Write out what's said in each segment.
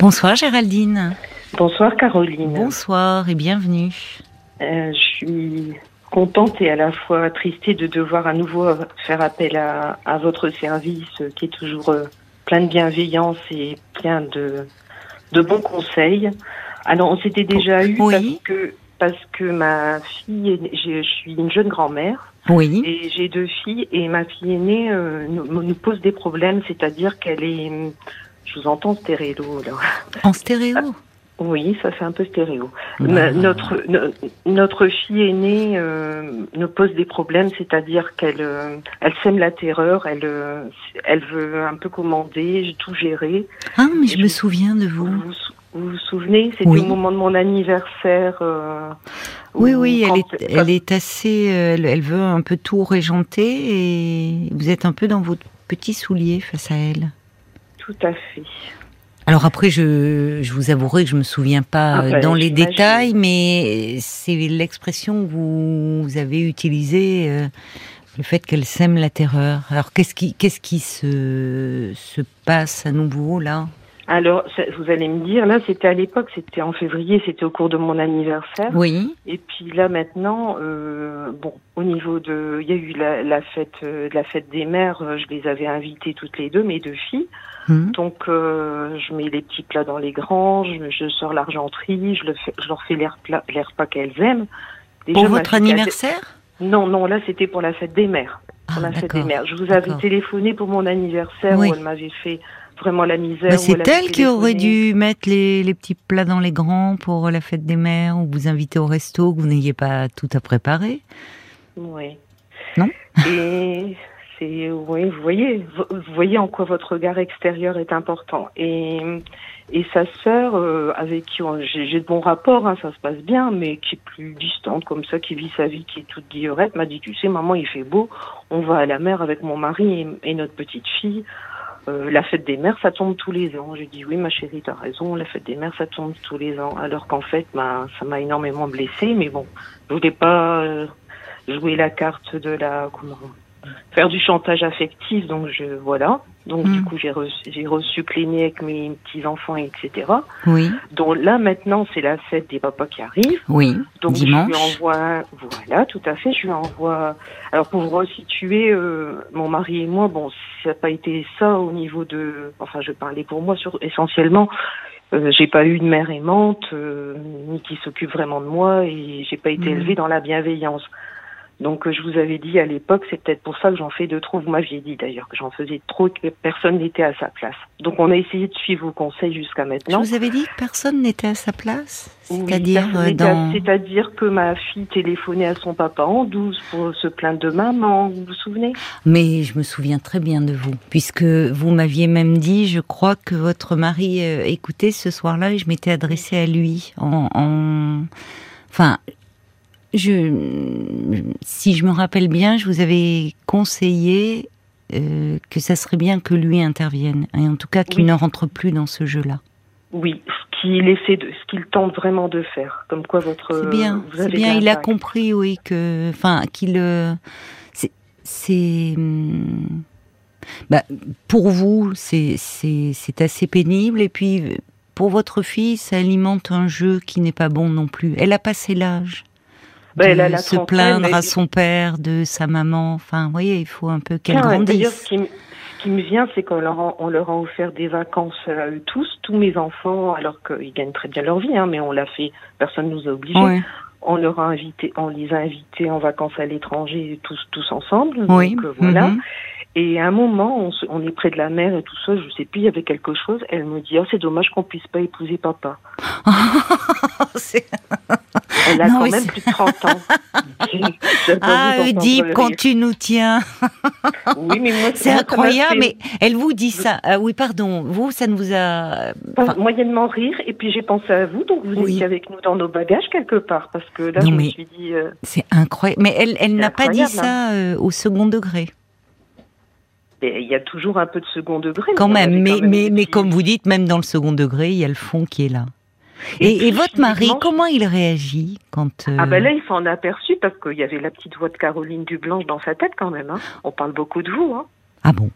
Bonsoir Géraldine. Bonsoir Caroline. Bonsoir et bienvenue. Euh, je suis contente et à la fois attristée de devoir à nouveau faire appel à, votre service qui est toujours euh, plein de bienveillance et plein de, de bons conseils. Alors on s'était déjà eu parce que parce que ma fille, je suis une jeune grand-mère. Oui. Et j'ai deux filles et ma fille aînée euh, nous, nous, pose des problèmes, c'est-à-dire qu'elle est, je vous entends stéréo là. En stéréo? Oui, ça fait un peu stéréo. Notre notre fille aînée euh, nous pose des problèmes, c'est-à-dire qu'elle euh, elle sème la terreur, elle euh, elle veut un peu commander, tout gérer. Ah, mais je, me souviens de vous. Vous vous, souvenez? C'était au moment de mon anniversaire. Euh, oui, oui, elle est elle est assez, elle, veut un peu tout régenter et vous êtes un peu dans votre petit soulier face à elle. Tout à fait. Alors après, je, je, vous avouerai que je me souviens pas ah, bah, dans les détails, mais c'est l'expression que vous, avez utilisée, euh, le fait qu'elle sème la terreur. Alors qu'est-ce qui, qu'est-ce qui se, se passe à nouveau là? Alors, vous allez me dire, là, c'était à l'époque, c'était en février, c'était au cours de mon anniversaire. Oui. Et puis là, maintenant, euh, bon, au niveau de, il y a eu la, la fête, euh, la fête des mères. Euh, je les avais invitées toutes les deux, mes deux filles. Hum. Donc, euh, je mets les petits plats dans les granges, je, sors l'argenterie, je, le fais, je leur fais les repas, les repas qu'elles aiment. pour votre anniversaire? Non, non, là, c'était pour la fête des mères. Pour ah, la fête des mères. Je vous avais téléphoné pour mon anniversaire où elle m'avait fait vraiment la misère. c'est elle, qui aurait dû mettre les, les, petits plats dans les grands pour la fête des mères ou vous inviter au resto que vous n'ayez pas tout à préparer? Oui. Non? Et oui, vous voyez, vous voyez en quoi votre regard extérieur est important. Et, et sa sœur, euh, avec qui j'ai de bons rapports, hein, ça se passe bien, mais qui est plus distante comme ça, qui vit sa vie, qui est toute guillerette, m'a dit, tu sais, maman, il fait beau, on va à la mer avec mon mari et notre petite fille. Euh, la fête des mères, ça tombe tous les ans. J'ai dit oui, ma chérie, t'as raison. La fête des mères, ça tombe tous les ans. Alors qu'en fait, ben, ça m'a énormément blessée. Mais bon, je voulais pas euh, jouer la carte de la comment faire du chantage affectif. Donc je voilà. Donc du hmm. coup, j'ai reçu, j'ai reçu avec mes petits enfants, etc. Oui. Donc là maintenant, c'est la fête des papas qui arrive. Oui. Donc dimanche. je lui envoie, voilà, tout à fait. Je lui envoie. Alors pour vous resituer, euh, mon mari et moi, bon, ça n'a pas été ça au niveau de. Enfin, je parlais pour moi sur essentiellement. Euh, j'ai pas eu une mère aimante, euh, ni qui s'occupe vraiment de moi, et j'ai pas été hmm. élevée dans la bienveillance. Donc euh, je vous avais dit à l'époque, c'est peut-être pour ça que j'en fais de trop. Vous m'aviez dit d'ailleurs que j'en faisais trop et que personne n'était à sa place. Donc on a essayé de suivre vos conseils jusqu'à maintenant. Je vous avais dit que personne n'était à sa place C'est-à-dire dans... C'est-à-dire que ma fille téléphonait à son papa en douce pour se plaindre de maman, vous vous souvenez? Mais je me souviens très bien de vous, puisque vous m'aviez même dit, je crois que votre mari euh, écoutait ce soir-là et je m'étais adressée à lui en... en... Enfin, je, si je me rappelle bien, je vous avais conseillé euh, que ça serait bien que lui intervienne, et en tout cas qu'il ne rentre plus dans ce jeu-là. Oui, ce qu'il essaie de, ce qu'il tente vraiment de faire, comme quoi votre. C'est bien, c'est bien. Il a compris, oui, que, enfin, qu'il, euh, c'est, hum, bah, pour vous, c'est, c'est, c'est assez pénible, et puis pour votre fille, ça alimente un jeu qui n'est pas bon non plus. Elle a passé l'âge. Bah, de se plaindre à son père, de sa maman. Enfin, vous voyez, il faut un peu qu'elle grandisse. Ce qui, ce qui me vient, c'est qu'on leur, a, on leur a offert des vacances à eux tous, tous mes enfants, alors qu'ils gagnent très bien leur vie, hein, mais on l'a fait, personne ne nous a obligés. On leur a invité, on les a invités en vacances à l'étranger, tous, tous ensemble. Oui. Donc, euh, voilà. Mhm. Et à un moment, on, on, est près de la mer et tout ça, je sais plus, il y avait quelque chose. Elle me dit, oh, c'est dommage qu'on puisse pas épouser papa. elle a quand même plus de 30 ans. ah, Oedipe, quand tu nous tiens. oui, mais moi, c'est incroyable, mais elle vous dit ça. Ah, oui, pardon, vous, ça ne vous a. Enfin... Moyennement rire, et puis j'ai pensé à vous, donc vous étiez avec nous dans nos bagages quelque part, parce que là, je me suis dit. Euh, c'est incroyable, mais elle, elle n'a pas dit ça euh, au second degré il y a toujours un peu de second degré. Quand même, mais, mais, mais comme vous dites, même dans le second degré, il y a le fond qui est là. Et, et, votre mari, comment il réagit quand Ah ben là, il s'en a aperçu parce qu'il y avait la petite voix de Caroline Dublanche dans sa tête quand même. Hein. On parle beaucoup de vous. Hein. Ah bon?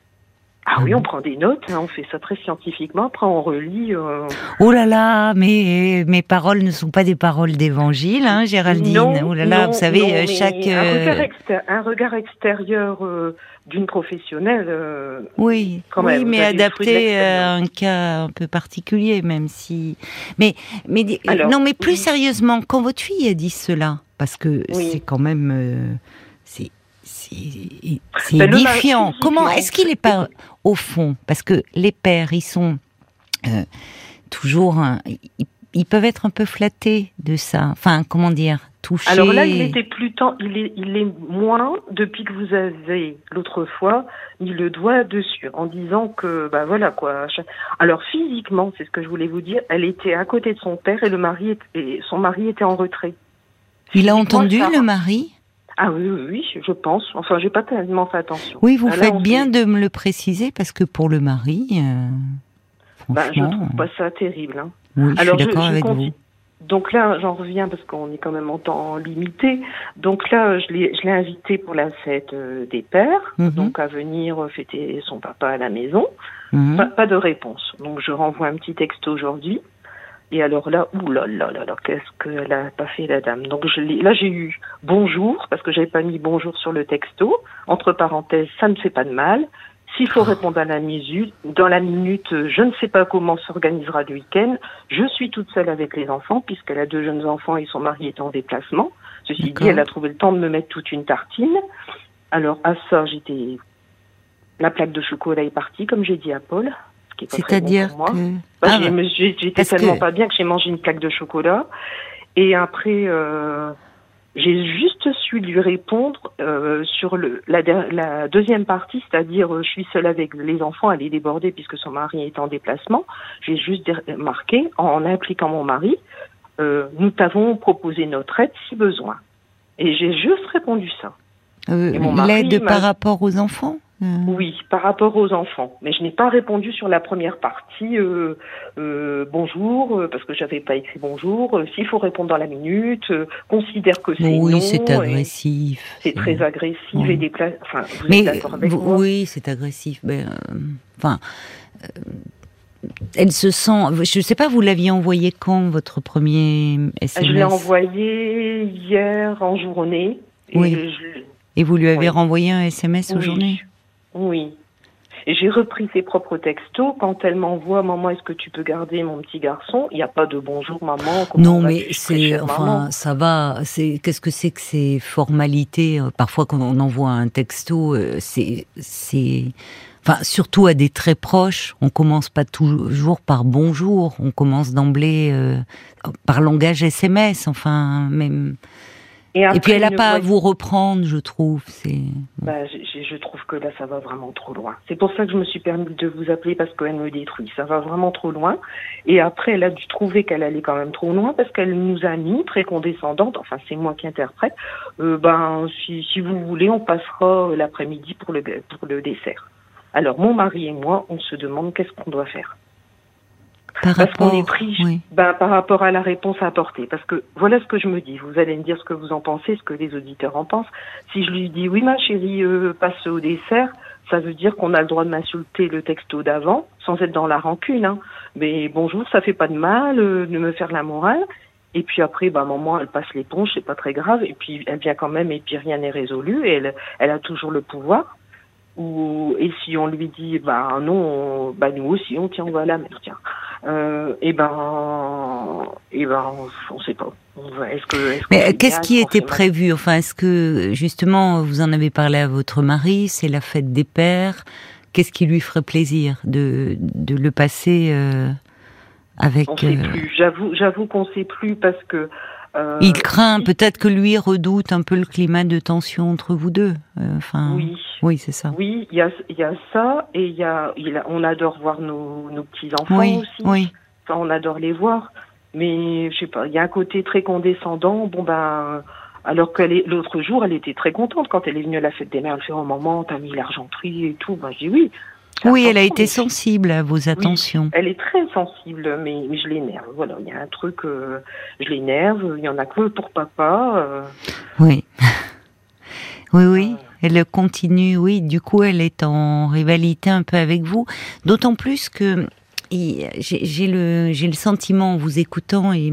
Ah oui, on prend des notes, hein, on fait ça très scientifiquement, après on relit. Euh... Oh là là, mais mes paroles ne sont pas des paroles d'évangile, hein, Géraldine. Non, oh là là, non, vous savez, non, chaque. Un euh, regard, un regard extérieur euh, d'une professionnelle. euh, Oui, Quand oui, même, mais adapté à un cas un peu particulier, même si. Mais, mais di- Alors, non, mais plus oui. sérieusement, quand votre fille a dit cela, parce que Oui. c'est quand même, c'est, Ben, mari. Comment est-ce qu'il n'est pas au fond? Parce que les pères, ils sont euh, toujours, un- ils, ils peuvent être un peu flattés de ça. Enfin, comment dire, touchés. Alors là, il était plus temps, il est, il est moins depuis que vous avez l'autre fois mis le doigt dessus en disant que, bah voilà quoi. Alors physiquement, c'est ce que je voulais vous dire, elle était à côté de son père et le mari et son mari était en retrait. Il a entendu ça- le mari? Ah oui, oui, oui, je pense. Enfin, j'ai pas tellement fait attention. Oui, vous Ah, là, faites bien fait- de me le préciser parce que pour le mari, euh, Bah, je franchement, trouve pas ça terrible. Hein. oui, je Alors, suis je- d'accord je avec vous. Donc là, j'en reviens parce qu'on est quand même en temps limité. Donc là, je l'ai, je l'ai invité pour la fête euh, des pères, Mhm. donc à venir euh, fêter son papa à la maison. Mhm. Pas, pas de réponse. Donc je renvoie un petit texte aujourd'hui. Et alors là, ouh là là là là, qu'est-ce qu'elle a pas fait la dame? Donc je là j'ai eu bonjour parce que j'avais pas mis bonjour sur le texto. Entre parenthèses, ça ne fait pas de mal. S'il faut répondre à la minute, dans la minute, je ne sais pas comment s'organisera le week-end. Je suis toute seule avec les enfants puisqu'elle a deux jeunes enfants et son mari est en déplacement. Ceci dit, elle a trouvé le temps de me mettre toute une tartine. Alors à ça, j'étais, la plaque de chocolat est partie, comme j'ai dit à Paul. Ce qui est pas très bon C'est-à-dire pour moi. que Bah, Ah, J'étais tellement que- pas bien que j'ai mangé une plaque de chocolat. Et après, euh, j'ai juste su lui répondre euh, sur le, la, deuxième partie, c'est-à-dire euh, je suis seule avec les enfants, elle est débordée puisque son mari est en déplacement. J'ai juste marqué, en impliquant mon mari, nous t'avons proposé notre aide si besoin. Et j'ai juste répondu ça. l'aide par rapport aux enfants? Euh, Oui, par rapport aux enfants. Mais je n'ai pas répondu sur la première partie. euh, euh, bonjour, euh, parce que j'avais pas écrit bonjour. S'il faut répondre dans la minute, euh, considère que c'est Oui, c'est agressif. C'est très agressif Oui. et déplacé. Enfin, vous Mais êtes d'accord avec vous- moi oui, c'est agressif. Enfin, elle se sent. Je ne sais pas, vous l'aviez envoyé quand votre premier SMS Je l'ai envoyé hier en journée. Et Oui. je- Et vous lui avez Oui. renvoyé un SMS aujourd'hui Oui. J'ai repris ses propres textos. Quand elle m'envoie, maman, est-ce que tu peux garder mon petit garçon? Il n'y a pas de bonjour, maman. Non, mais c'est enfin ça va. C'est qu'est-ce que c'est que ces formalités? Parfois, quand on envoie un texto, euh, c'est c'est enfin surtout à des très proches. On commence pas toujours par bonjour. On commence d'emblée euh, par langage SMS. Enfin même. Et, après, puis elle n'a pas à vous reprendre, je trouve. C'est Bah, je, je- je trouve que là, ça va vraiment trop loin. C'est pour ça que je me suis permis de vous appeler parce qu'elle me détruit. Ça va vraiment trop loin. Et après, elle a dû trouver qu'elle allait quand même trop loin parce qu'elle nous a mis très condescendante. Enfin, c'est moi qui interprète. Euh, ben, si, si vous voulez, on passera euh, l'après-midi pour le pour le dessert. Alors, mon mari et moi, on se demande qu'est-ce qu'on doit faire. Par Parce qu'on est pris oui. ben, par rapport à la réponse à apporter. Parce que voilà ce que je me dis. Vous allez me dire ce que vous en pensez, ce que les auditeurs en pensent. Si je lui dis oui, ma chérie, euh, passe au dessert, ça veut dire qu'on a le droit de m'insulter le texto d'avant, sans être dans la rancune. Hein. Mais bonjour, ça fait pas de mal euh, de me faire la morale. Et puis après, bah, maman, elle passe l'éponge, c'est pas très grave. Et puis elle vient quand même, et puis rien n'est résolu. Et elle, elle a toujours le pouvoir. Ou et si on lui dit, bah non, on- bah nous aussi, on tient, voilà, mais tiens. Euh, et ben, et ben, on, on sait pas. Est-ce que, Mais euh, qu'est-ce qui était prévu? Enfin, est-ce que justement vous en avez parlé à votre mari C'est la fête des pères? Qu'est-ce qui lui ferait plaisir de de le passer euh, avec On sait euh, plus. J'avoue, j'avoue qu'on sait plus parce que. Euh, Il craint peut-être que lui redoute un peu le climat de tension entre vous deux. Euh, Enfin, Oui. oui, c'est ça. Oui, il y a, il y a ça et il y a, il a- on adore voir nos, nos petits enfants Oui, aussi. oui. Ça, on adore les voir. Mais je sais pas, il y a un côté très condescendant. Bon ben, alors que l'autre jour, elle était très contente quand elle est venue à la fête des mères. Elle fait oh maman, t'as mis l'argenterie et tout. Ben je dis oui. Oui, elle a été sensible à vos attentions. Elle est très sensible, mais, mais je l'énerve. Voilà, il y a un truc, euh, je l'énerve. Il y en a que pour papa. euh, Oui. Oui, oui. Elle continue, oui. Du coup, elle est en rivalité un peu avec vous. D'autant plus que j'ai le, le sentiment en vous écoutant, et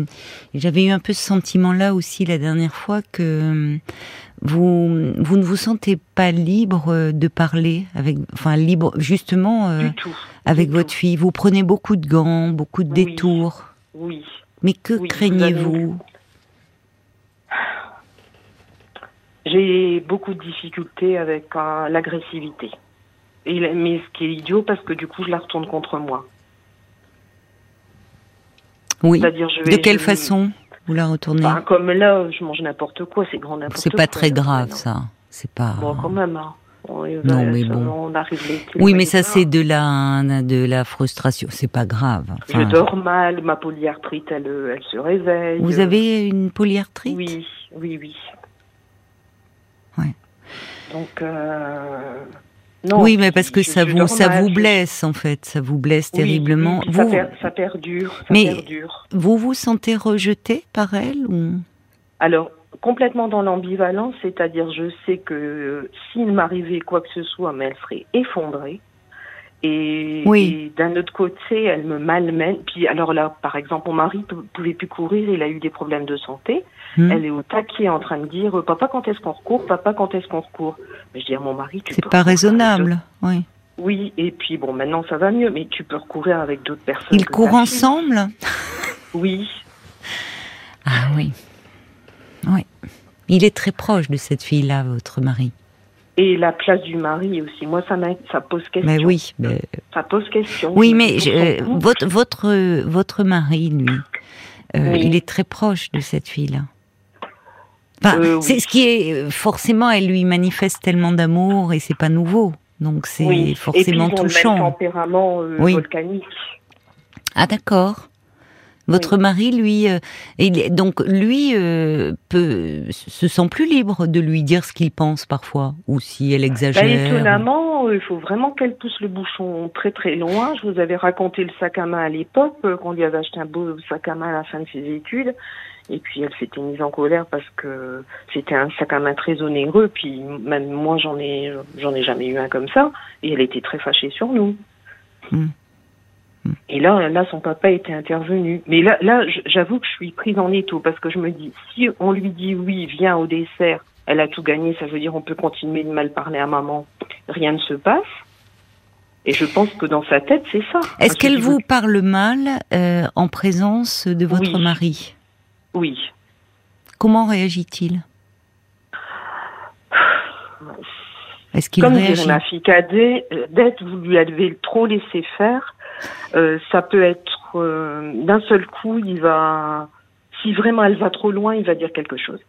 j'avais eu un peu ce sentiment-là aussi la dernière fois, que vous, vous ne vous sentez pas libre de parler avec, enfin libre justement euh, avec votre fille. Vous prenez beaucoup de gants, beaucoup de détours. Oui. Mais que craignez-vous J'ai beaucoup de difficultés avec euh, l'agressivité. mais ce qui est idiot parce que du coup je la retourne contre moi. Oui. de quelle façon vous la retournez Comme là, je mange n'importe quoi, c'est grand n'importe quoi. C'est pas très grave ça. C'est pas. Bon, quand même. Hein. non, mais bon. On arrive oui, mais ça, c'est de la, de la frustration. C'est pas grave. je dors mal, ma polyarthrite, elle, elle se réveille. Vous avez une polyarthrite? Oui, oui, oui. Ouais. Donc, euh, oui, mais parce que ça vous ça vous blesse en fait, ça vous blesse terriblement. vous, ça, perdure, ça mais vous vous sentez rejeté par elle ou? Alors complètement dans l'ambivalence, c'est-à-dire je sais que s'il m'arrivait quoi que ce soit, mais elle serait effondrée. Et, d'un autre côté, elle me malmène. Puis alors là, par exemple, mon mari ne pouvait plus courir, il a eu des problèmes de santé. Hmm. Elle est au taquet en train de dire Papa, quand est-ce qu'on recourt? Papa, quand est-ce qu'on recourt? Mais je dis à mon mari C'est pas raisonnable, oui. Oui, et puis bon, maintenant ça va mieux, mais tu peux recourir avec d'autres personnes. Ils courent ensemble? Oui. Ah oui. Oui. Il est très proche de cette fille-là, votre mari. Et la place du mari aussi. Moi, ça, ça pose question. Mais oui, mais... ça pose question. Oui, mais votre votre votre mari, lui, euh, il est très proche de cette fille-là. Euh, c'est ce qui est forcément, elle lui manifeste tellement d'amour et c'est pas nouveau, donc c'est forcément et puis, touchant. Le tempérament euh, volcanique. Ah d'accord. Votre mari, lui, euh, donc lui euh, peut se sent plus libre de lui dire ce qu'il pense parfois, ou si elle bah, exagère. étonnamment, il faut vraiment qu'elle pousse le bouchon très très loin. Je vous avais raconté le sac à main à l'époque, euh, qu'on lui avait acheté un beau sac à main à la fin de ses études. Et puis elle s'était mise en colère parce que c'était un sac à main très onéreux. Puis même moi, j'en ai, j'en ai jamais eu un comme ça. Et elle était très fâchée sur nous. Hmm. Et là, là, son papa était intervenu. Mais là, là, j'avoue que je suis prise en étau parce que je me dis, si on lui dit oui, viens au dessert, elle a tout gagné, ça veut dire on peut continuer de mal parler à maman, rien ne se passe. Et je pense que dans sa tête, c'est ça. Est-ce qu'elle vous parle mal euh, en présence de votre mari? Oui. Comment réagit-il? Est-ce qu'il Comme réagit? ma fille cadet, d'être vous lui avez trop laissé faire. Euh, ça peut être euh, d'un seul coup, il va, si vraiment elle va trop loin, il va dire quelque chose.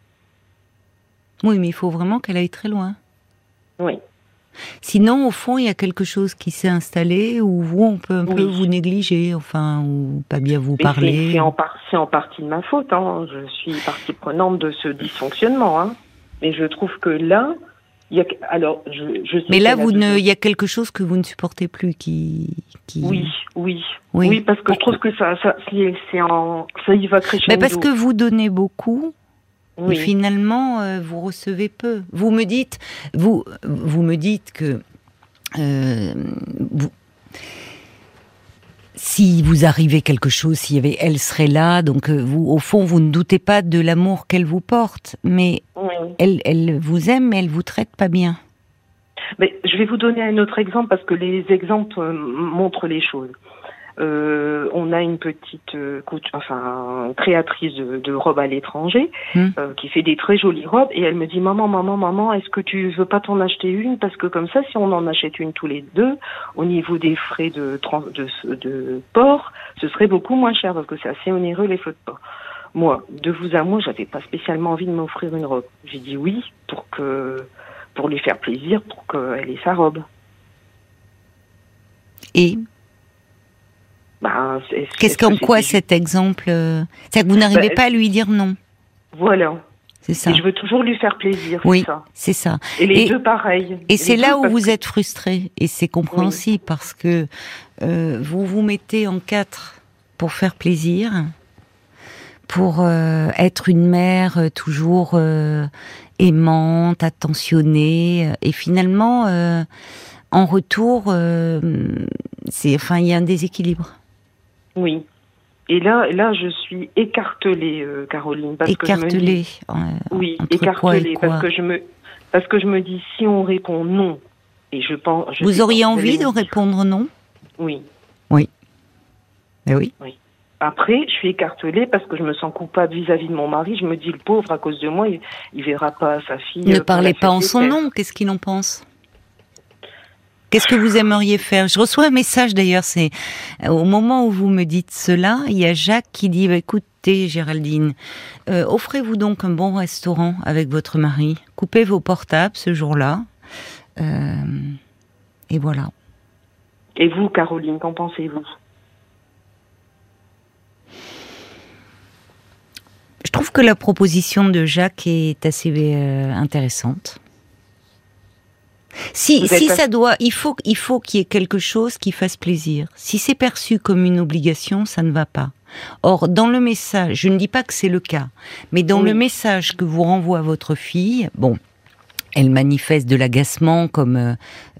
Oui, mais il faut vraiment qu'elle aille très loin. Oui. Sinon, au fond, il y a quelque chose qui s'est installé où vous, on peut un peu vous négliger, enfin, ou pas bien vous parler. C'est en, en, partie de ma faute. Hein. Je suis partie prenante de ce dysfonctionnement. Hein. Mais je trouve que là, alors, je, Mais là, vous ne, il y a quelque chose que vous ne supportez plus qui, qui... Oui, oui, oui, parce que je trouve que ça, ça, en, ça y va crescendo. Mais parce que vous donnez beaucoup. Et finalement, euh, vous recevez peu. Vous me dites, vous, vous me dites que euh, vous, si vous arrivez quelque chose, si y avait, elle serait là. Donc, euh, vous, au fond, vous ne doutez pas de l'amour qu'elle vous porte, mais elle, elle vous aime, mais elle vous traite pas bien. Mais je vais vous donner un autre exemple parce que les exemples montrent les choses. Euh, on a une petite euh, enfin créatrice de, robes à l'étranger hmm. euh, qui fait des très jolies robes et elle me dit maman maman maman est-ce que tu veux pas t'en acheter une? Parce que comme ça si on en achète une tous les deux au niveau des frais de de, de port ce serait beaucoup moins cher parce que c'est assez onéreux les frais de port. Moi de vous à moi j'avais pas spécialement envie de m'offrir une robe. J'ai dit oui pour que pour lui faire plaisir pour qu'elle ait sa robe. Et bah, Qu'est-ce qu'en quoi cet exemple euh, C'est que vous n'arrivez bah, pas à lui dire non. Voilà. C'est ça. Et je veux toujours lui faire plaisir. Oui, c'est ça. Et les deux pareil. Et c'est là où vous êtes frustré. Et c'est compréhensible parce que euh, vous vous mettez en quatre pour faire plaisir, pour euh, être une mère toujours aimante, attentionnée, et finalement, en retour, c'est, enfin, il y a un déséquilibre. Oui. Et là, là, je suis écartelée, Caroline, parce écartelée. Que oui, écartelée, parce que je me, parce que je me dis, si on répond non, et je pense. vous auriez envie de répondre non? Oui. Oui. Mais oui. Oui. Après, je suis écartelée parce que je me sens coupable vis-à-vis de mon mari. Je me dis, le pauvre, à cause de moi, il, ne verra pas sa fille. Ne parlez pas en son nom. Qu'est-ce qu'il en pense? Qu'est-ce que vous aimeriez faire? Je reçois un message d'ailleurs, c'est euh, au moment où vous me dites cela, il y a Jacques qui dit bah, écoutez Géraldine, euh, offrez-vous donc un bon restaurant avec votre mari, coupez vos portables ce jour-là, euh, et voilà. Et vous, Caroline, qu'en pensez-vous? Je trouve que la proposition de Jacques est assez intéressante. Si, si ça doit, il faut, il faut qu'il y ait quelque chose qui fasse plaisir. Si c'est perçu comme une obligation, ça ne va pas. Or, dans le message, je ne dis pas que c'est le cas, mais dans le message que vous renvoie votre fille, bon, elle manifeste de l'agacement comme euh,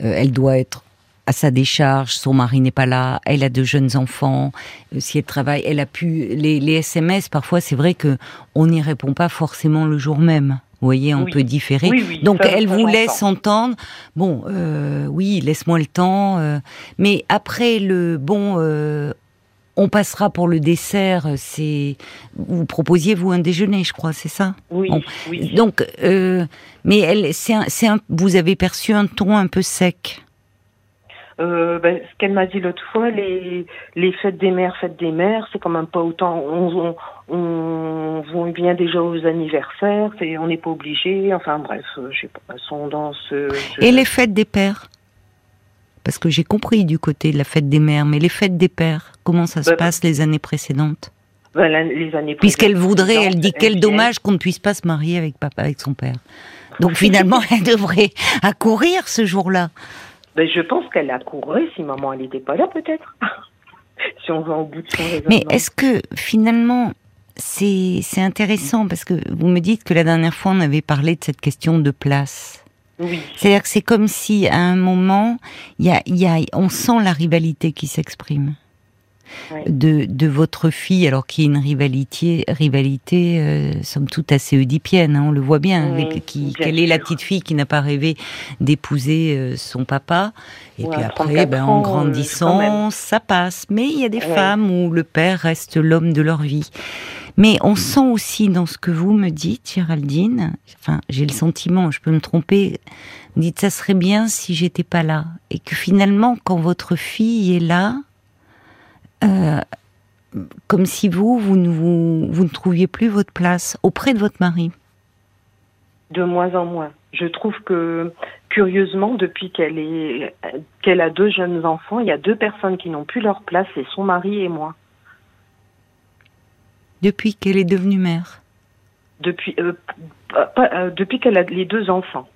euh, elle doit être à sa décharge, son mari n'est pas là, elle a de jeunes enfants, euh, si elle travaille, elle a pu les, les SMS parfois c'est vrai que on n'y répond pas forcément le jour même. Vous voyez, on peut différer. Donc elle vous laisse entendre, bon, euh, oui, laisse-moi le temps. Euh, mais après le bon, euh, on passera pour le dessert. C'est vous proposiez vous un déjeuner, je crois, c'est ça? Oui. Donc, mais elle, c'est un, vous avez perçu un ton un peu sec. Euh, ben, ce qu'elle m'a dit l'autre fois, les, les fêtes des mères, fêtes des mères, c'est quand même pas autant. On, on, on, vient déjà aux anniversaires, c'est, on n'est pas obligé. Enfin bref, euh, je sais pas, sont dans ce, Et les fêtes des pères? Parce que j'ai compris du côté de la fête des mères, mais les fêtes des pères, comment ça se ben, passe les années précédentes? ben, les années Puisqu'elle voudrait, elle dit quel dommage qu'on ne puisse pas se marier avec papa, avec son père. Donc finalement, elle devrait accourir ce jour-là. Ben, je pense qu'elle a couru si maman n'était pas là, peut-être. si on va au bout de son raisonnement. Mais est-ce que finalement, c'est intéressant? Parce que vous me dites que la dernière fois on avait parlé de cette question de place. Oui. C'est-à-dire que c'est comme si à un moment, y a, y a, on sent la rivalité qui s'exprime de, de votre fille, alors qu'il y a une rivalité, rivalité euh, somme toute assez oedipienne, hein, on le voit bien. qui, quelle est la petite fille qui n'a pas rêvé d'épouser euh, son papa Et puis après, ben, en euh, grandissant, ça passe. Mais il y a des femmes où le père reste l'homme de leur vie. Mais on sent aussi dans ce que vous me dites, Géraldine, enfin, j'ai le sentiment, je peux me tromper, vous dites ça serait bien si j'étais pas là. Et que finalement, quand votre fille est là, euh, comme si vous, vous ne, vous, vous ne trouviez plus votre place auprès de votre mari. De moins en moins. Je trouve que, curieusement, depuis qu'elle est, qu'elle a deux jeunes enfants, il y a deux personnes qui n'ont plus leur place, c'est son mari et moi. Depuis qu'elle est devenue mère Depuis, euh, euh, depuis qu'elle a les deux enfants.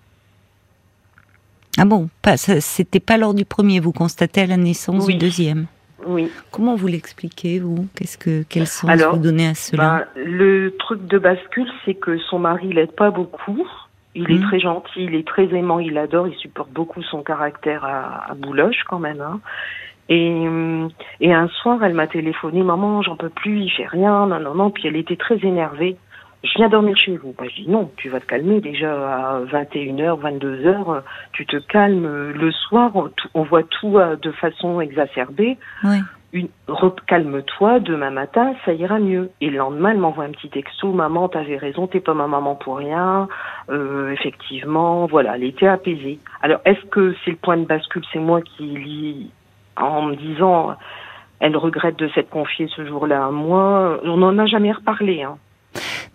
Ah bon, pas, c'était pas lors du premier, vous constatez à la naissance du deuxième oui. Comment vous l'expliquez, vous? Qu'est-ce que quel sens vous donnez à cela? ben, Le truc de bascule, c'est que son mari l'aide pas beaucoup. Il est hmm. très gentil, il est très aimant, il adore, il supporte beaucoup son caractère à, à Bouloche quand même. Hein. Et, et un soir, elle m'a téléphoné, maman, j'en peux plus, il fait rien, non, non, non. Puis elle était très énervée. Je viens dormir chez vous. Bah, je dis non, tu vas te calmer déjà à 21h, 22h, tu te calmes. Le soir, on, voit tout euh, de façon exacerbée. Oui. Calme-toi, demain matin, ça ira mieux. Et le lendemain, elle m'envoie un petit texto, maman, t'avais raison, t'es pas ma maman pour rien. Euh, effectivement, voilà, elle était apaisée. Alors, est-ce que c'est le point de bascule, c'est moi qui lis en me disant, elle regrette de s'être confiée ce jour-là à moi. On n'en a jamais reparlé. Hein.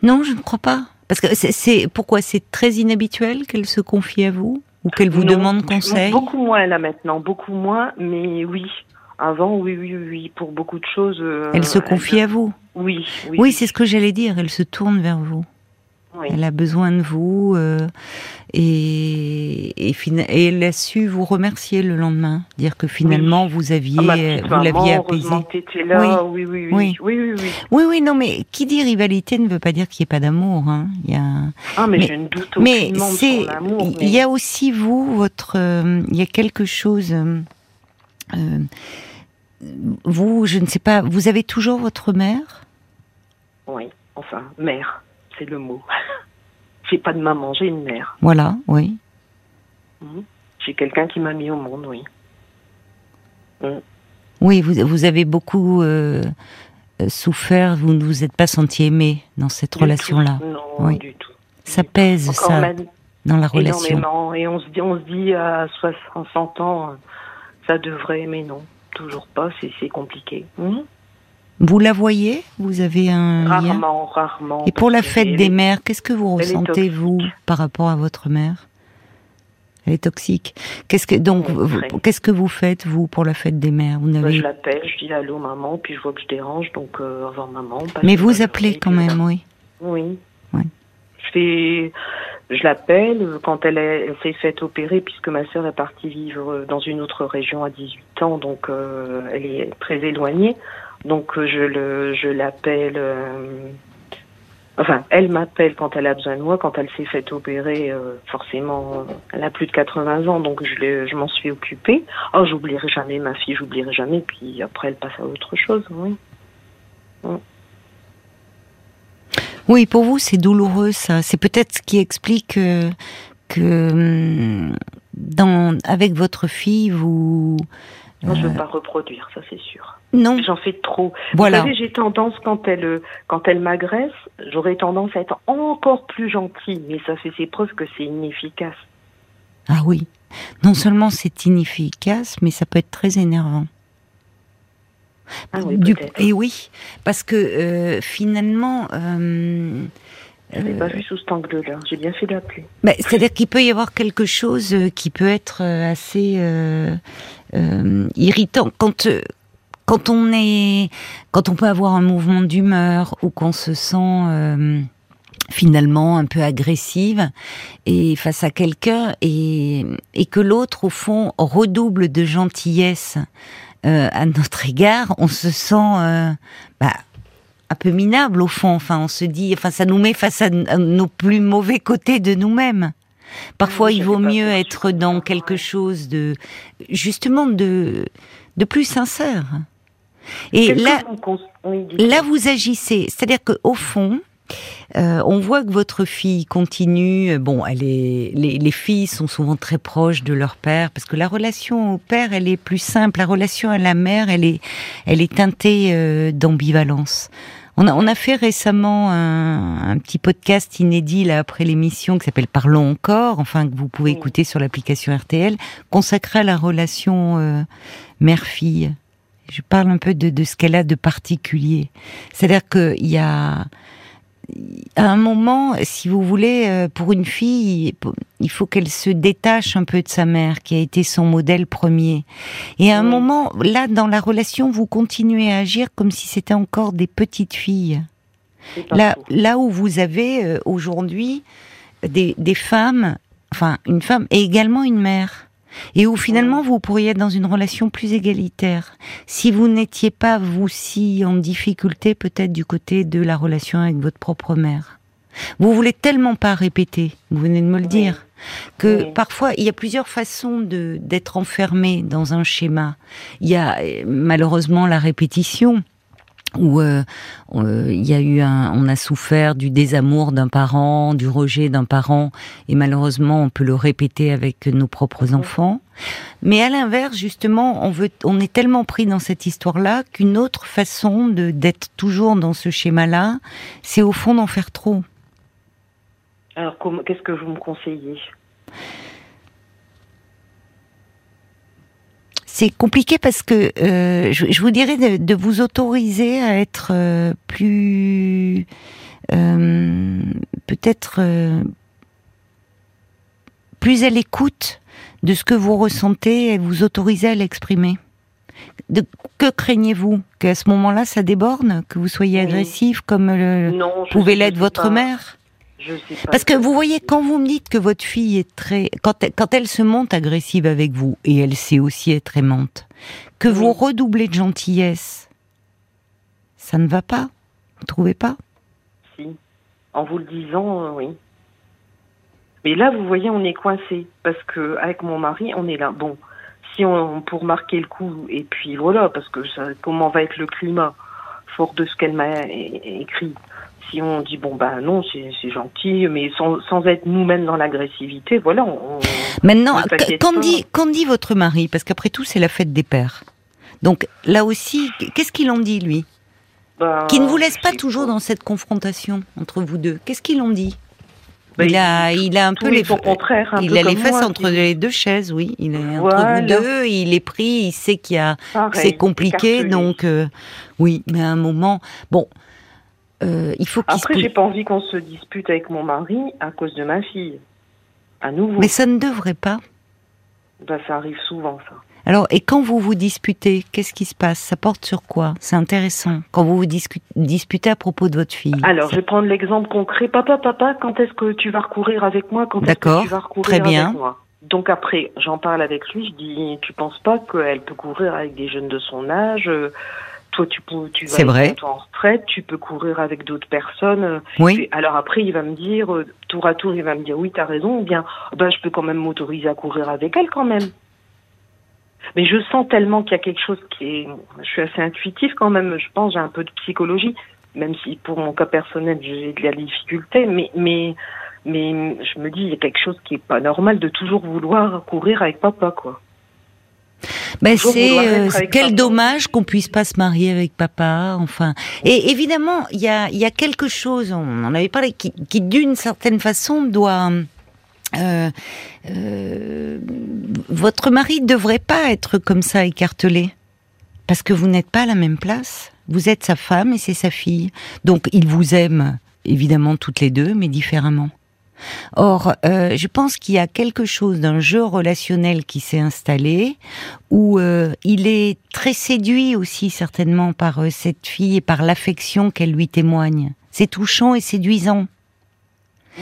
Non, je ne crois pas. Parce que c'est pourquoi c'est très inhabituel qu'elle se confie à vous ou qu'elle vous demande conseil? Beaucoup moins là maintenant, beaucoup moins, mais oui. Avant, oui, oui, oui, pour beaucoup de choses. Euh, elle se confie à vous? Oui, oui. Oui, c'est ce que j'allais dire. Elle se tourne vers vous. Elle a besoin de vous euh, et, et, et, elle a su vous remercier le lendemain, dire que finalement vous aviez, ah, vous l'aviez apaisé. Là. Oui. Oui, oui, oui, oui, oui, oui, non, mais qui dit rivalité ne veut pas dire qu'il n'y ait pas d'amour. Hein. Il y a... Ah, mais, je ne doute mais c'est, mais... il y a aussi vous, votre, euh, il y a quelque chose. Euh, vous, je ne sais pas, vous avez toujours votre mère? Oui, enfin, mère c'est le mot. j'ai pas de maman, j'ai une mère. Voilà, oui. Mmh. J'ai quelqu'un qui m'a mis au monde, oui. Mmh. Oui, vous, vous, avez beaucoup euh, souffert, vous ne vous êtes pas senti aimé dans cette relation-là. Non, oui. du tout. Ça pèse, ça, dans la relation. Énormément. Et on se dit, on se dit à 60 ans, ça devrait, mais non, toujours pas, c'est compliqué. Mmh. Vous la voyez? Vous avez un rarement, rarement. Et pour la fête des mères, qu'est-ce que vous ressentez vous par rapport à votre mère? Elle est toxique. Qu'est-ce que donc qu'est-ce que vous faites vous pour la fête des mères? Vous n'avez. je l'appelle, je dis allô maman, puis je vois que je dérange, donc euh, avant maman. Mais vous appelez quand même, oui. Oui. Je fais, je l'appelle quand elle, s'est faite opérer puisque ma sœur est partie vivre dans une autre région à 18 ans, donc euh, elle est très éloignée. Donc euh, je le, je l'appelle. Euh, enfin, elle m'appelle quand elle a besoin de moi. Quand elle s'est faite opérer, euh, forcément, elle a plus de 80 ans, donc je, je m'en suis occupée. Oh, j'oublierai jamais ma fille, j'oublierai jamais. Puis après, elle passe à autre chose. Oui. Oui, pour vous, c'est douloureux, ça. C'est peut-être ce qui explique que, hum, dans, avec votre fille, vous. Non, je ne veux pas reproduire, ça c'est sûr. Non. J'en fais trop. Voilà. Vous savez, j'ai tendance, quand elle, quand elle m'agresse, j'aurais tendance à être encore plus gentille, mais ça fait ses preuves que c'est inefficace. Ah oui. Non seulement c'est inefficace, mais ça peut être très énervant. Ah oui, du... Et oui, parce que euh, finalement. Euh, je n'avais pas vu sous cet angle-là. J'ai bien fait d'appeler. Bah, c'est-à-dire qu'il peut y avoir quelque chose euh, qui peut être assez irritant quand quand on est, quand on peut avoir un mouvement d'humeur ou qu'on se sent euh, finalement un peu agressive et face à quelqu'un et, et que l'autre au fond redouble de gentillesse euh, à notre égard, on se sent euh, bah, un peu minable au fond. Enfin, on se dit, enfin, ça nous met face à nos plus mauvais côtés de nous-mêmes. Parfois, il vaut mieux être dans quelque chose de, justement, de, de plus sincère. Et là, là, vous agissez. C'est-à-dire qu'au fond, euh, on voit que votre fille continue. Bon, elle est, les, les, filles sont souvent très proches de leur père parce que la relation au père, elle est plus simple. La relation à la mère, elle est, elle est teintée euh, d'ambivalence. On a, on a fait récemment un, un, petit podcast inédit là après l'émission qui s'appelle Parlons encore, enfin que vous pouvez écouter sur l'application RTL, consacré à la relation euh, mère-fille je parle un peu de, de ce qu'elle a de particulier. C'est-à-dire qu'il y a, à un moment, si vous voulez, euh, pour une fille, il faut qu'elle se détache un peu de sa mère, qui a été son modèle premier. Et à un moment, là, dans la relation, vous continuez à agir comme si c'était encore des petites filles. Là, là où vous avez euh, aujourd'hui des, des femmes, enfin, une femme et également une mère et où finalement vous pourriez être dans une relation plus égalitaire. Si vous n'étiez pas vous si en difficulté peut-être du côté de la relation avec votre propre mère. Vous voulez tellement pas répéter, vous venez de me le dire, que parfois il y a plusieurs façons de d'être enfermé dans un schéma. Il y a malheureusement la répétition où euh, euh, il y a eu un, on a souffert du désamour d'un parent, du rejet d'un parent, et malheureusement on peut le répéter avec nos propres enfants. Mais à l'inverse, justement, on veut, on est tellement pris dans cette histoire-là qu'une autre façon de d'être toujours dans ce schéma-là, c'est au fond d'en faire trop. Alors, qu'est-ce que vous me conseillez? C'est compliqué parce que euh, je, vous dirais de, vous autoriser à être euh, plus euh, peut-être plus à l'écoute de ce que vous ressentez et vous autoriser à l'exprimer. que craignez-vous Qu'à ce moment-là, ça déborde Que vous soyez agressif comme le, pouvait l'être votre mère? Je sais pas. Parce que vous voyez, quand vous me dites que votre fille est très, quand elle, quand elle se monte agressive avec vous, et elle sait aussi être aimante, que vous redoublez de gentillesse, ça ne va pas? Vous trouvez pas? Si. En vous le disant, euh, oui. Mais là, vous voyez, on est coincé parce que avec mon mari, on est là. Bon, si on pour marquer le coup et puis voilà, parce que ça, comment va être le climat, fort de ce qu'elle m'a écrit. Si on dit bon bah non, c'est gentil, mais sans, sans être nous-mêmes dans l'agressivité, voilà. On, Maintenant, qu'en dit, qu'en dit votre mari? Parce qu'après tout, c'est la fête des pères. Donc là aussi, qu'est-ce qu'il en dit lui? Bah, Qui ne vous laisse pas toujours dans cette confrontation entre vous deux. Qu'est-ce qu'il en dit? Bah, il, a, il a un peu les, son contraire, un il peu a les fesses moi, entre les deux chaises, oui. Il est entre vous deux, il est pris, il sait qu'il y a, c'est compliqué, donc euh, oui. Mais à un moment, bon, euh, il faut se Après, j'ai pas envie qu'on se dispute avec mon mari à cause de ma fille. À nouveau. Mais ça ne devrait pas. Bah, ça arrive souvent, ça. Alors, et quand vous vous disputez, qu'est-ce qui se passe? Ça porte sur quoi? C'est intéressant. Quand vous vous disputez à propos de votre fille. Alors, je vais prendre l'exemple concret. Papa, papa, quand est-ce que tu vas recourir avec moi? Quand est-ce D'accord, que tu vas recourir très bien. avec moi? Donc après, j'en parle avec lui. Je dis, tu penses pas qu'elle peut courir avec des jeunes de son âge? Toi, tu peux, tu vas vrai. en retraite. Tu peux courir avec d'autres personnes. Oui. Puis, Alors après, il va me dire, euh, tour à tour, il va me dire, oui, t'as raison, ou bien, bah, je peux quand même m'autoriser à courir avec elle quand même. Mais je sens tellement qu'il y a quelque chose qui est, je suis assez intuitif quand même, je pense, j'ai un peu de psychologie, même si pour mon cas personnel, j'ai de la difficulté, mais, mais, mais je me dis, il y a quelque chose qui est pas normal de toujours vouloir courir avec papa, quoi. Ben c'est euh, quel papa. dommage qu'on puisse pas se marier avec papa. Enfin, et évidemment, il y a, il y a quelque chose. On en avait parlé qui, qui d'une certaine façon doit. euh, euh, votre mari devrait pas être comme ça écartelé parce que vous n'êtes pas à la même place. Vous êtes sa femme et c'est sa fille. Donc il vous aime évidemment toutes les deux, mais différemment. Or, euh, je pense qu'il y a quelque chose d'un jeu relationnel qui s'est installé, où euh, il est très séduit aussi certainement par euh, cette fille et par l'affection qu'elle lui témoigne. C'est touchant et séduisant.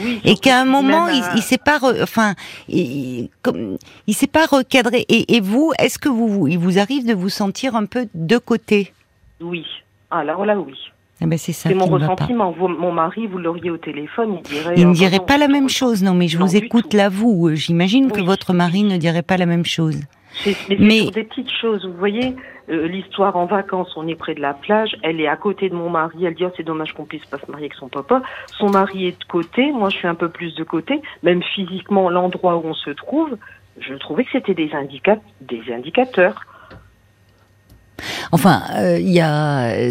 Oui, Et qu'à un moment, il, il s'est pas, re- enfin, il, comme, il s'est pas recadré. Et, et vous, est-ce que vous, vous- il vous arrive de vous sentir un peu de côté? Oui. Alors là, oui. Eh ben, c'est ça mon ressentiment. Vous- mon mari, vous l'auriez au téléphone, il dirait. Il euh, ne dirait non, pas la même chose, non, mais je Non, vous écoute là, vous. Euh, J'imagine que votre mari ne dirait pas la même chose. Mais Mais- sur des petites choses. Vous voyez, euh, l'histoire en vacances, on est près de la plage, elle est à côté de mon mari, elle dit oh, c'est dommage qu'on puisse pas se marier avec son papa. Son mari est de côté, moi je suis un peu plus de côté, même physiquement l'endroit où on se trouve, je trouvais que c'était des, indica des indicateurs. Enfin, euh, il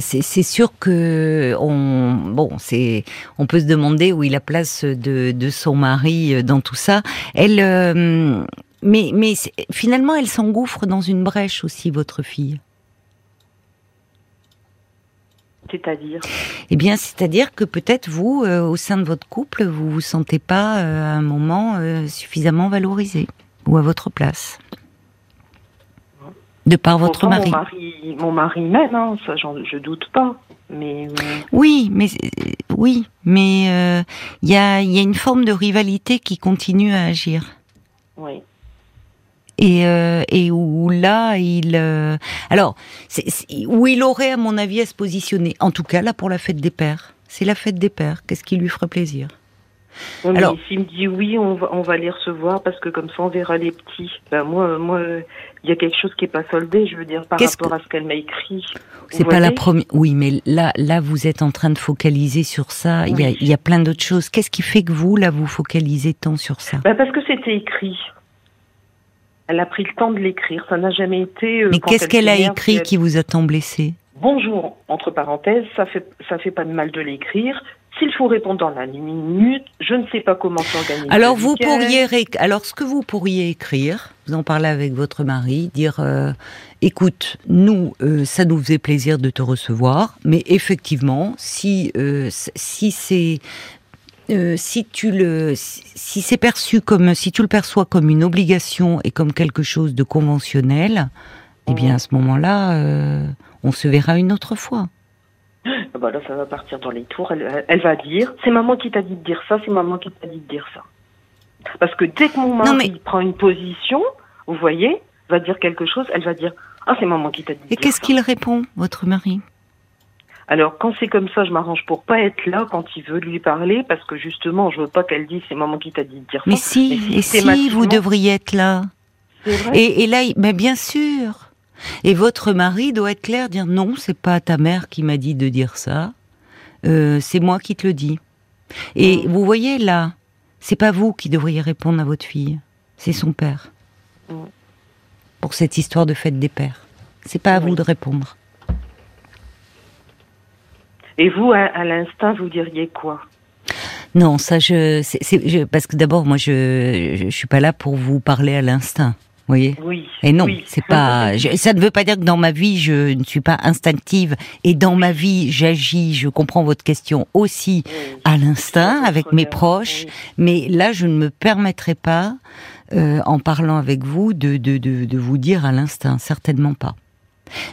c'est sûr que on, bon, c'est, on peut se demander où est la place de, de son mari euh, dans tout ça. Elle, euh, mais, mais finalement, elle s'engouffre dans une brèche aussi, votre fille. C'est-à-dire, Eh bien, c'est-à-dire que peut-être vous, euh, au sein de votre couple, vous vous sentez pas à un moment suffisamment valorisé ou à votre place, de par votre pourtant, mari. mon mari, mon mari m'aime, hein, ça j'en- je doute pas. Mais euh, Oui, mais euh, oui, mais euh, il y a y a une forme de rivalité qui continue à agir oui, et euh, et où là il euh, alors c'est, c'est- où il aurait à mon avis à se positionner. En tout cas là pour la fête des pères, c'est la fête des pères. Qu'est-ce qui lui ferait plaisir? Mais Alors- s'il me dit oui, on va, on va les recevoir parce que comme ça on verra les petits. Ben moi, moi, il y a quelque chose qui est pas soldé. Je veux dire par rapport à ce qu'elle m'a écrit. C'est pas la première. Oui, mais là, là, vous êtes en train de focaliser sur ça. Il y a, Oui. il y a plein d'autres choses. Qu'est-ce qui fait que vous, là, vous focalisez tant sur ça? Ben parce que c'était écrit. Elle a pris le temps de l'écrire. Ça n'a jamais été. euh, Mais qu'est-ce elle qu'elle a écrit qui vous a tant blessé? Bonjour entre parenthèses. Ça fait ça fait pas de mal de l'écrire. S'il faut répondre dans la minute, je ne sais pas comment s'organiser. Alors vous pourriez, alors ce que vous pourriez écrire, vous en parlez avec votre mari, dire, euh, écoute, nous, euh, ça nous faisait plaisir de te recevoir, mais effectivement, si euh, si c'est euh, si tu le si si c'est perçu comme si tu le perçois comme une obligation et comme quelque chose de conventionnel, eh bien à ce moment-là, euh, on se verra une autre fois. Ah bah là, ça va partir dans les tours. Elle, va dire, c'est maman qui t'a dit de dire ça, c'est maman qui t'a dit de dire ça. Parce que dès que mon mari prend une position, vous voyez, va dire quelque chose, elle va dire, ah c'est maman qui t'a dit. Et qu'est-ce qu'il répond, votre mari? Alors quand c'est comme ça, je m'arrange pour pas être là quand il veut lui parler parce que justement, je veux pas qu'elle dise c'est maman qui t'a dit de dire mais ça. Si, mais si, et si vous devriez être là? Vrai. Et, et là, mais bien sûr. Et votre mari doit être clair, dire non, c'est pas ta mère qui m'a dit de dire ça, euh, c'est moi qui te le dis. Et mm. vous voyez là, c'est pas vous qui devriez répondre à votre fille, c'est son père. Mm. Pour cette histoire de fête des pères, c'est pas à vous de répondre. Et vous, à, l'instant, vous diriez quoi? Non, ça, je, c'est, parce que d'abord, moi, je, je, suis pas là pour vous parler à l'instinct. Vous voyez Oui. Et non, c'est pas. ça ne veut pas dire que dans ma vie je ne suis pas instinctive et dans ma vie j'agis. Je comprends votre question aussi à l'instinct avec mes proches, mais là je ne me permettrai pas, euh, en parlant avec vous, de, de, de, de vous dire à l'instinct, certainement pas.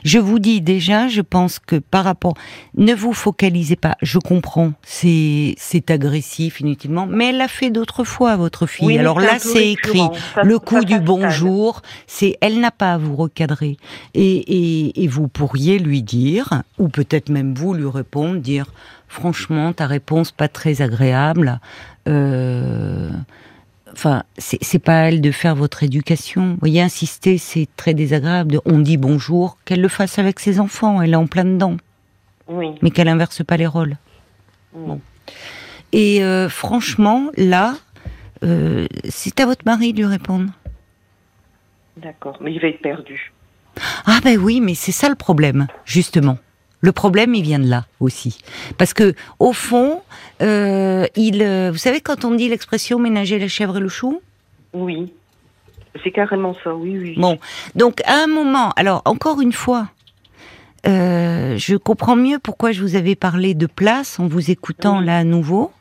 Je vous dis déjà, je pense que par rapport, ne vous focalisez pas. Je comprends, c'est c'est agressif inutilement, mais elle l'a fait d'autres fois, votre fille. Alors là, c'est écrit. le coup du bonjour, c'est elle n'a pas à vous recadrer. Et, et, et vous pourriez lui dire, ou peut-être même vous lui répondre, dire franchement, ta réponse pas très agréable. Euh, enfin, c'est pas à elle de faire votre éducation. Vous voyez, insister, c'est très désagréable. On dit bonjour, qu'elle le fasse avec ses enfants, elle est en plein dedans. Oui. Mais qu'elle inverse pas les rôles. Bon. Et euh, franchement, là, euh, c'est à votre mari de lui répondre. D'accord, mais il va être perdu. Ah ben oui, mais c'est ça le problème, justement. Le problème, il vient de là aussi, parce que au fond, euh, il, euh, vous savez quand on dit l'expression ménager la chèvre et le chou? Oui, c'est carrément ça. Oui, oui. Bon, donc à un moment, alors encore une fois, euh, je comprends mieux pourquoi je vous avais parlé de place en vous écoutant là à nouveau.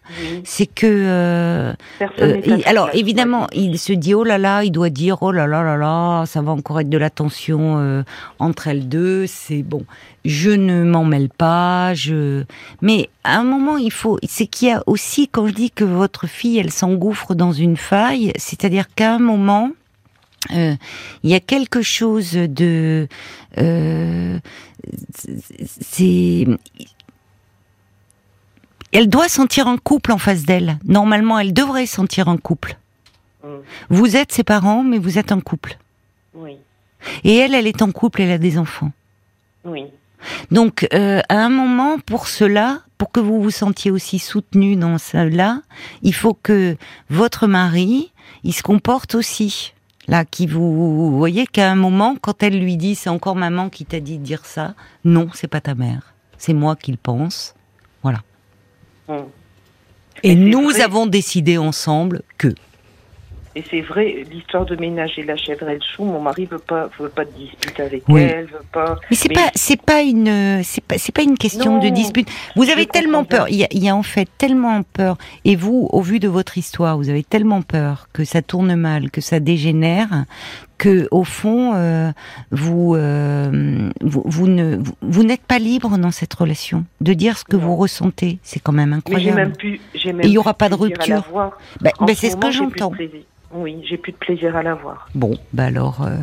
C'est que euh, euh, alors évidemment, il se dit oh là là, il doit dire oh là là là là, ça va encore être de la tension entre elles deux. C'est bon, je ne m'en mêle pas. Je mais à un moment il faut, c'est qu'il y a aussi quand je dis que votre fille elle s'engouffre dans une faille, c'est-à-dire qu'à un moment euh, il y a quelque chose de euh, c'est elle doit sentir un couple en face d'elle. Normalement, elle devrait sentir un couple. Mm. Vous êtes ses parents, mais vous êtes un couple. Oui. Et elle, elle est en couple, elle a des enfants. Oui. Donc, euh, à un moment, pour cela, pour que vous vous sentiez aussi soutenu dans cela, il faut que votre mari, il se comporte aussi là, qui vous, voyez qu'à un moment, quand elle lui dit, c'est encore maman qui t'a dit de dire ça, non, c'est pas ta mère, c'est moi qui le pense, voilà. Hum. Et, nous avons décidé ensemble que. Et c'est vrai, l'histoire de ménager la chèvre et le chou, mon mari veut pas, veut pas de dispute avec elle, veut pas. Mais c'est pas, c'est pas une, c'est pas, c'est pas une question de dispute. Vous avez tellement peur. Il y, a, il y, a, en fait tellement peur. Et vous, au vu de votre histoire, vous avez tellement peur que ça tourne mal, que ça dégénère, que au fond, euh, vous, euh, vous, vous, ne, vous, n'êtes pas libre dans cette relation de dire ce que vous ressentez. C'est quand même incroyable. Mais même plus, même il n'y aura pas de rupture. Bah, bah c'est ce que j'entends. Oui, j'ai plus de plaisir à la voir. Bon, bah alors, euh,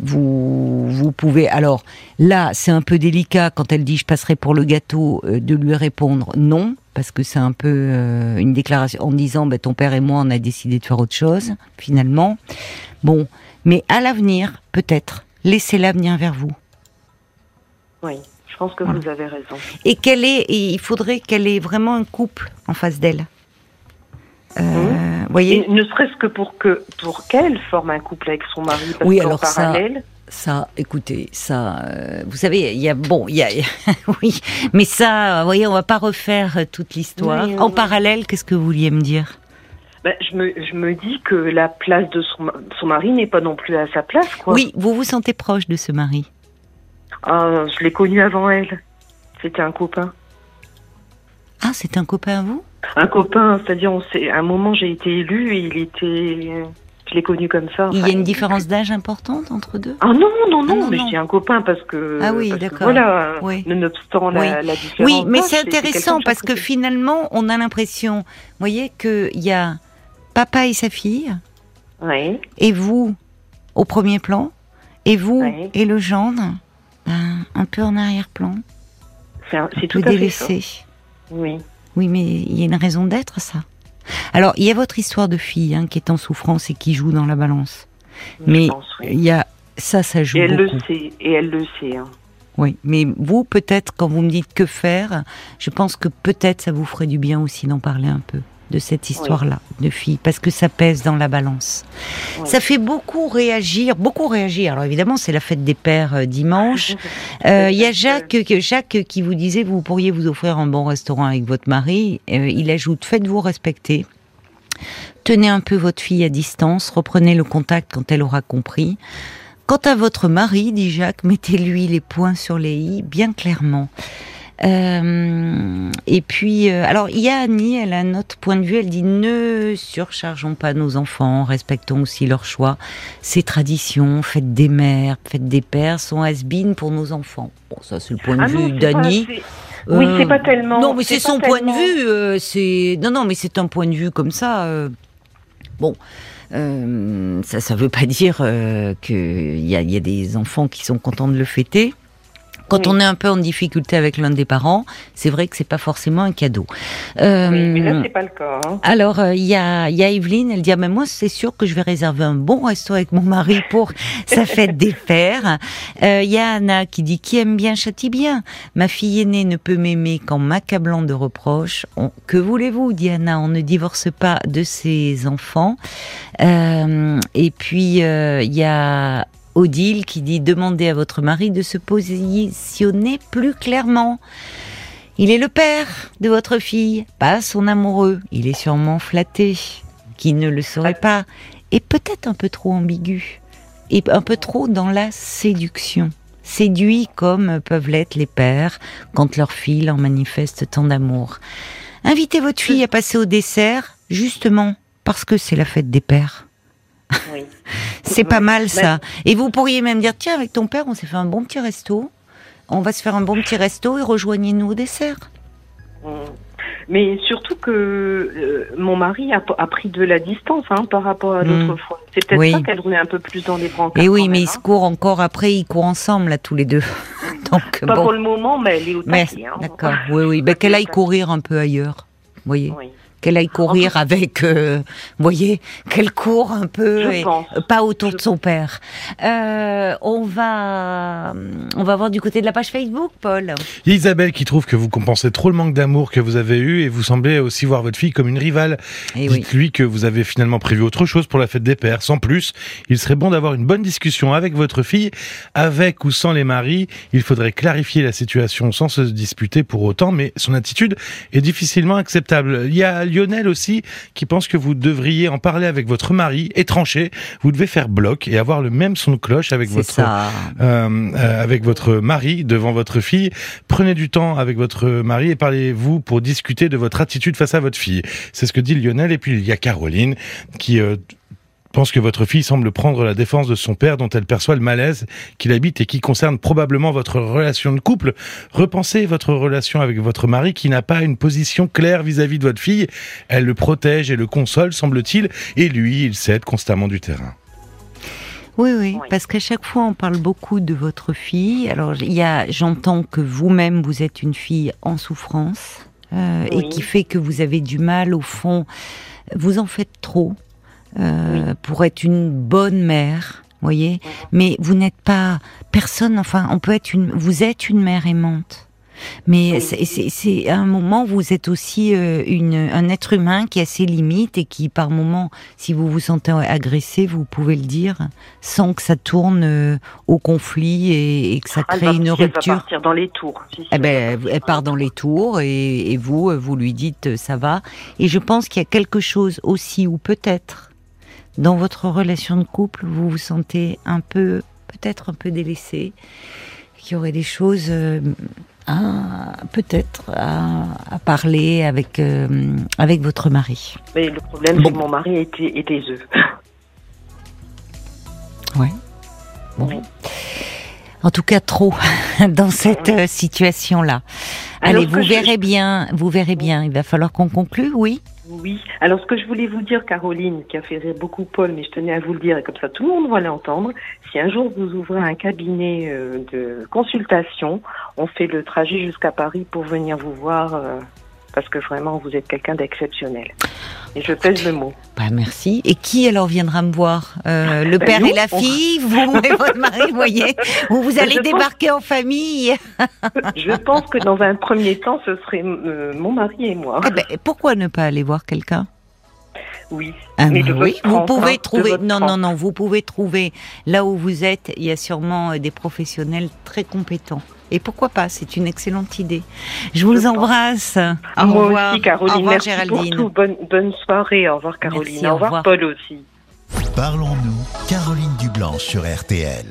vous, vous pouvez. Alors, là, c'est un peu délicat quand elle dit je passerai pour le gâteau, euh, de lui répondre non, parce que c'est un peu euh, une déclaration en disant bah, ton père et moi, on a décidé de faire autre chose, finalement. Bon, mais à l'avenir, peut-être, laissez l'avenir vers vous. Oui. Je pense que vous avez raison. Et qu'elle est, et il faudrait qu'elle ait vraiment un couple en face d'elle. Euh, voyez ne serait-ce que pour que pour qu'elle forme un couple avec son mari parce oui, alors parallèle. Ça, écoutez, ça, euh, vous savez, il y a bon, il y a, oui, mais ça, vous voyez, on va pas refaire toute l'histoire. en parallèle, qu'est-ce que vous vouliez me dire? Ben, je, me, je me dis que la place de son, son mari n'est pas non plus à sa place, quoi. Oui, vous vous sentez proche de ce mari? Ah, je l'ai connu avant elle. C'était un copain. Ah, c'est un copain à vous? Un copain, c'est-à-dire, à un moment, j'ai été élue et il était. l'ai connu comme ça. il y a une différence d'âge importante entre deux? Ah non, non, non, ah, mais j'ai un copain parce que. Ah oui, d'accord. Voilà, oui. nonobstant la, la, différence. Oui, mais c'est intéressant parce que finalement, on a l'impression, vous voyez, qu'il y a papa et sa fille. Oui. Et vous, au premier plan. Et vous et le gendre, ben, un peu en arrière-plan. C'est tout à délaissé. Oui. Oui, mais il y a une raison d'être, ça. Alors, il y a votre histoire de fille hein, qui est en souffrance et qui joue dans la balance. mais il y a ça, ça joue. Et elle le sait. Et elle le sait. Hein. Oui, mais vous, peut-être, quand vous me dites que faire, je pense que peut-être ça vous ferait du bien aussi d'en parler un peu de cette histoire-là de fille, parce que ça pèse dans la balance. Ça fait beaucoup réagir, beaucoup réagir. Alors évidemment, c'est la fête des pères euh, dimanche. Euh, il y a Jacques, Jacques qui vous disait, vous pourriez vous offrir un bon restaurant avec votre mari. Euh, il ajoute, faites-vous respecter. Tenez un peu votre fille à distance, reprenez le contact quand elle aura compris. Quant à votre mari, dit Jacques, mettez-lui les points sur les i bien clairement. Euh, et puis, euh, alors, il y a Annie, elle a un autre point de vue, elle dit ne surchargeons pas nos enfants, respectons aussi leurs choix. Ces traditions, faites des mères, faites des pères, sont has pour nos enfants. Bon, ça, c'est le point de ah vue d'Annie. oui, c'est pas tellement. Non, mais c'est son point de vue. c'est non, non, mais c'est un point de vue comme ça. bon. ça, ça veut pas dire qu'il y a des enfants qui sont contents de le fêter. Quand on est un peu en difficulté avec l'un des parents, c'est vrai que c'est pas forcément un cadeau. Euh, oui, mais là c'est pas le cas. Hein. Alors il euh, y a y a Evelyne, elle dit ah, mais moi c'est sûr que je vais réserver un bon resto avec mon mari pour sa fête des pères. Il euh, y a Anna qui dit qui aime bien châtie bien. Ma fille aînée ne peut m'aimer qu'en m'accablant de reproches. que voulez-vous, dit Anna, on ne divorce pas de ses enfants. et puis il y a Odile qui dit demandez à votre mari de se positionner plus clairement. Il est le père de votre fille, pas son amoureux. Il est sûrement flatté, qui ne le serait pas, et peut-être un peu trop ambigu, et un peu trop dans la séduction. Séduit comme peuvent l'être les pères quand leur fille leur manifeste tant d'amour. Invitez votre fille à passer au dessert, justement parce que c'est la fête des pères. c'est pas mal ça. Et vous pourriez même dire tiens, avec ton père, on s'est fait un bon petit resto. On va se faire un bon petit resto et rejoignez-nous au dessert. Mmh. Mais surtout que euh, mon mari a, pris de la distance hein, par rapport à l'autre mmh. fois. C'est peut-être ça qu'elle roulait un peu plus dans les bras. Et oui, mais ils se hein. courent encore après, ils courent ensemble là tous les deux. Donc, Pas pour le moment, mais elle est au taquet. Hein. D'accord, oui, oui. Ben, qu'elle aille courir un peu ailleurs. Voyez oui qu'elle aille courir avec, euh, vous voyez, qu'elle court un peu, et pas autour de son père. Euh, on va, on va voir du côté de la page Facebook, Paul. Isabelle qui trouve que vous compensez trop le manque d'amour que vous avez eu et vous semblez aussi voir votre fille comme une rivale. Eh Dites-lui que vous avez finalement prévu autre chose pour la fête des pères. Sans plus, il serait bon d'avoir une bonne discussion avec votre fille, avec ou sans les maris. Il faudrait clarifier la situation sans se disputer pour autant, mais son attitude est difficilement acceptable. Il y a Lionel aussi qui pense que vous devriez en parler avec votre mari et trancher. Vous devez faire bloc et avoir le même son de cloche avec votre euh, euh, avec votre mari devant votre fille. Prenez du temps avec votre mari et parlez-vous pour discuter de votre attitude face à votre fille. C'est ce que dit Lionel. Et puis il y a Caroline qui euh, pense que votre fille semble prendre la défense de son père dont elle perçoit le malaise qu'il habite et qui concerne probablement votre relation de couple. Repensez votre relation avec votre mari qui n'a pas une position claire vis-à-vis de votre fille. Elle le protège et le console, semble-t-il, et lui, il cède constamment du terrain. Oui, oui, parce qu'à chaque fois, on parle beaucoup de votre fille. Alors, il y a, j'entends que vous-même, vous êtes une fille en souffrance euh, et qui fait que vous avez du mal, au fond, vous en faites trop. Euh, pour être une bonne mère, voyez. Mais vous n'êtes pas personne. Enfin, on peut être une. Vous êtes une mère aimante. Mais c'est à un moment vous êtes aussi euh, une, un être humain qui a ses limites et qui par moment, si vous vous sentez agressé, vous pouvez le dire sans que ça tourne euh, au conflit et, que ça crée une rupture. Elle va partir dans les tours. eh ben, elle part dans les tours et, et vous, vous lui dites ça va. Et je pense qu'il y a quelque chose aussi ou peut-être dans votre relation de couple, vous vous sentez un peu, peut-être un peu délaissé, qu'il y aurait des choses euh, peut-être à, parler avec, euh, avec votre mari. Mais le problème, c'est que mon mari était, était œufs. Ouais. Bon. En tout cas, trop dans cette euh, situation-là. Allez, vous verrez bien, vous verrez bien. Il va falloir qu'on conclue, oui? Oui. Alors, ce que je voulais vous dire, Caroline, qui a fait rire beaucoup Paul, mais je tenais à vous le dire, et comme ça tout le monde va l'entendre, si un jour vous ouvrez un cabinet euh, de consultation, on fait le trajet jusqu'à Paris pour venir vous voir euh, parce que vraiment, vous êtes quelqu'un d'exceptionnel. Et je pèse le mot. Bah, merci. Et qui alors viendra me voir? Euh, Le ben, père et la fille Vous et votre mari, vous voyez? Ou vous allez débarquer en famille Je pense que dans un premier temps, ce serait euh, mon mari et moi. Eh ben, pourquoi ne pas aller voir quelqu'un? Oui. Ah, mais oui, vous pouvez trouver. Non, non, non, vous pouvez trouver là où vous êtes. Il y a sûrement euh, des professionnels très compétents. Et pourquoi pas C'est une excellente idée. Je vous embrasse. Au Moi revoir. aussi, Caroline. Au revoir, Merci Géraldine. Pour tout. Bonne, bonne soirée. Au revoir, Caroline. au, revoir, Paul aussi. Parlons-nous, Caroline Dublanche sur RTL.